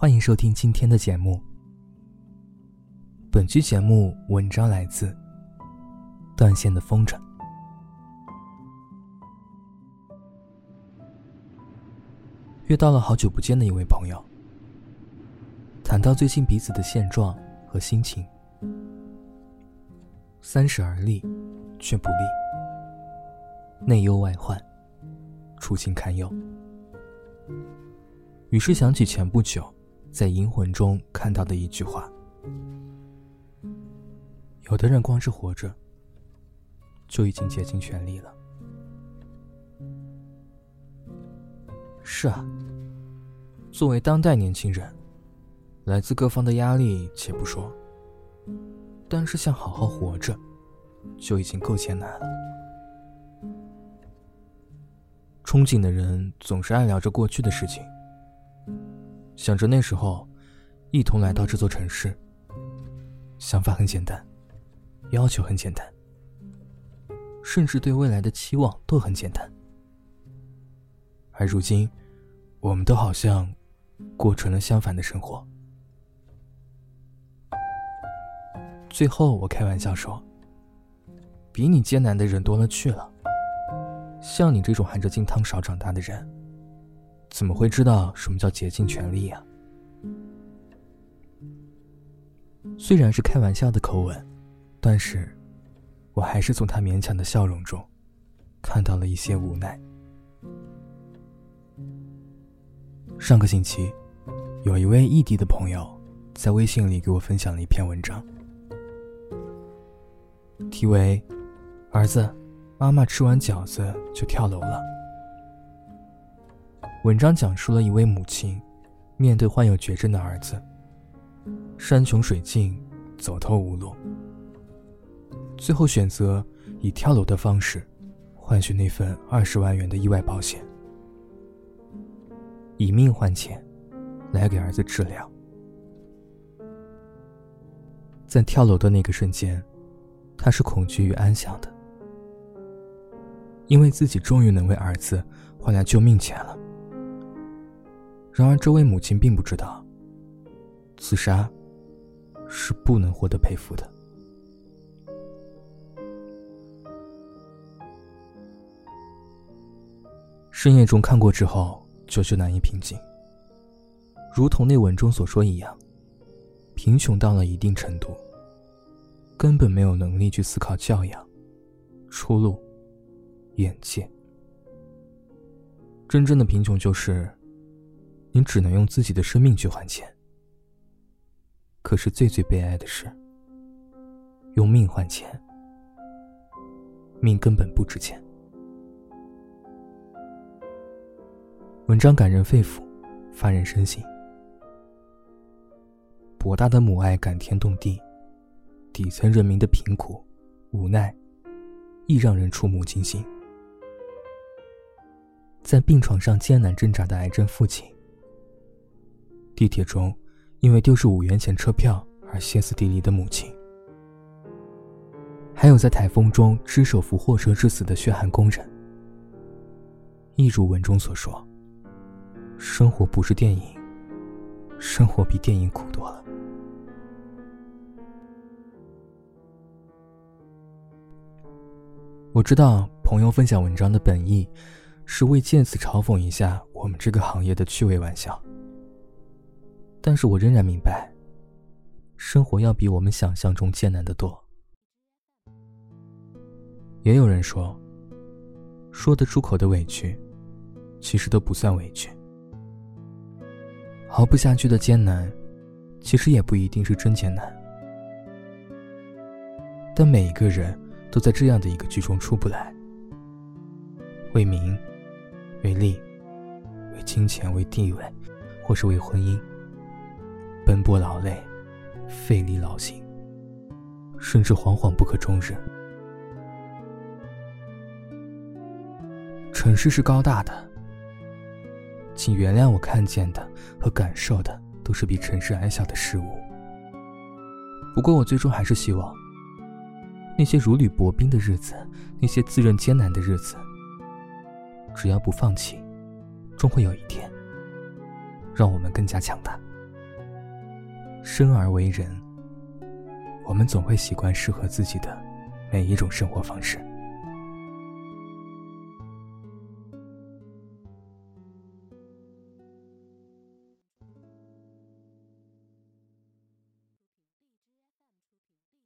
欢迎收听今天的节目。本期节目文章来自断线的风筝。遇到了好久不见的一位朋友，谈到最近彼此的现状和心情，三十而立，却不立，内忧外患，处境堪忧。于是想起前不久在《银魂》中看到的一句话：有的人光是活着，就已经竭尽全力了。是啊，作为当代年轻人，来自各方的压力且不说，但是想好好活着，就已经够艰难了。憧憬的人总是爱聊着过去的事情。想着那时候，一同来到这座城市。想法很简单，要求很简单，甚至对未来的期望都很简单。而如今，我们都好像过成了相反的生活。最后，我开玩笑说：“比你艰难的人多了去了。像你这种含着金汤勺长大的人。”怎么会知道什么叫竭尽全力呀？虽然是开玩笑的口吻，但是，我还是从他勉强的笑容中，看到了一些无奈。上个星期，有一位异地的朋友，在微信里给我分享了一篇文章，题为“儿子，妈妈吃完饺子就跳楼了”。文章讲述了一位母亲，面对患有绝症的儿子，山穷水尽，走投无路，最后选择以跳楼的方式，换取那份二十万元的意外保险，以命换钱，来给儿子治疗。在跳楼的那个瞬间，他是恐惧与安详的，因为自己终于能为儿子换来救命钱了。然而，这位母亲并不知道，自杀是不能获得赔付的。深夜中看过之后，久久难以平静。如同那文中所说一样，贫穷到了一定程度，根本没有能力去思考教养、出路、眼界。真正的贫穷就是。你只能用自己的生命去还钱。可是最最悲哀的是，用命换钱，命根本不值钱。文章感人肺腑，发人深省。博大的母爱感天动地，底层人民的贫苦、无奈，亦让人触目惊心。在病床上艰难挣扎的癌症父亲。地铁中，因为丢失五元钱车票而歇斯底里的母亲，还有在台风中只手扶货车致死的血汗工人，一如文中所说：“生活不是电影，生活比电影苦多了。”我知道朋友分享文章的本意，是为借此嘲讽一下我们这个行业的趣味玩笑。但是我仍然明白，生活要比我们想象中艰难的多。也有人说，说得出口的委屈，其实都不算委屈；熬不下去的艰难，其实也不一定是真艰难。但每一个人都在这样的一个剧中出不来：为名、为利、为金钱、为地位，或是为婚姻。奔波劳累，费力劳心，甚至惶惶不可终日。城市是高大的，请原谅我看见的和感受的都是比城市矮小的事物。不过，我最终还是希望，那些如履薄冰的日子，那些自认艰难的日子，只要不放弃，终会有一天，让我们更加强大。生而为人，我们总会习惯适合自己的每一种生活方式。